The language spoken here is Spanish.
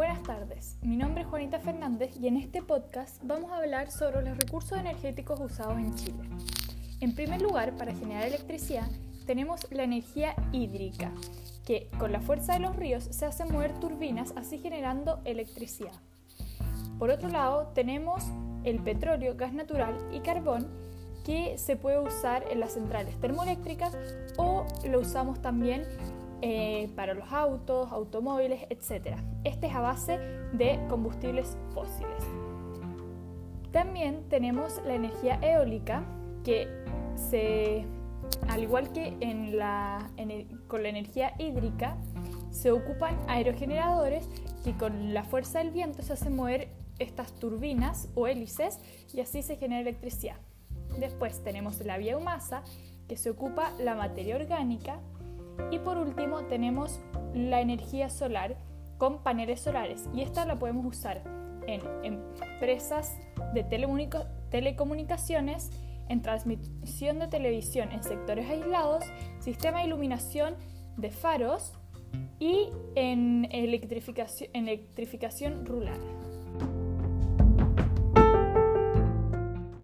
Buenas tardes, mi nombre es Juanita Fernández y en este podcast vamos a hablar sobre los recursos energéticos usados en Chile. En primer lugar, para generar electricidad tenemos la energía hídrica, que con la fuerza de los ríos se hace mover turbinas así generando electricidad. Por otro lado, tenemos el petróleo, gas natural y carbón que se puede usar en las centrales termoeléctricas o lo usamos también eh, para los autos, automóviles, etc. Este es a base de combustibles fósiles. También tenemos la energía eólica que se, al igual que con la energía hídrica, se ocupan aerogeneradores que con la fuerza del viento se hacen mover estas turbinas o hélices y así se genera electricidad. Después tenemos la biomasa que se ocupa la materia orgánica y por último tenemos la energía solar con paneles solares y esta la podemos usar en empresas de telecomunicaciones, en transmisión de televisión en sectores aislados, sistema de iluminación de faros y en electrificación, electrificación rural.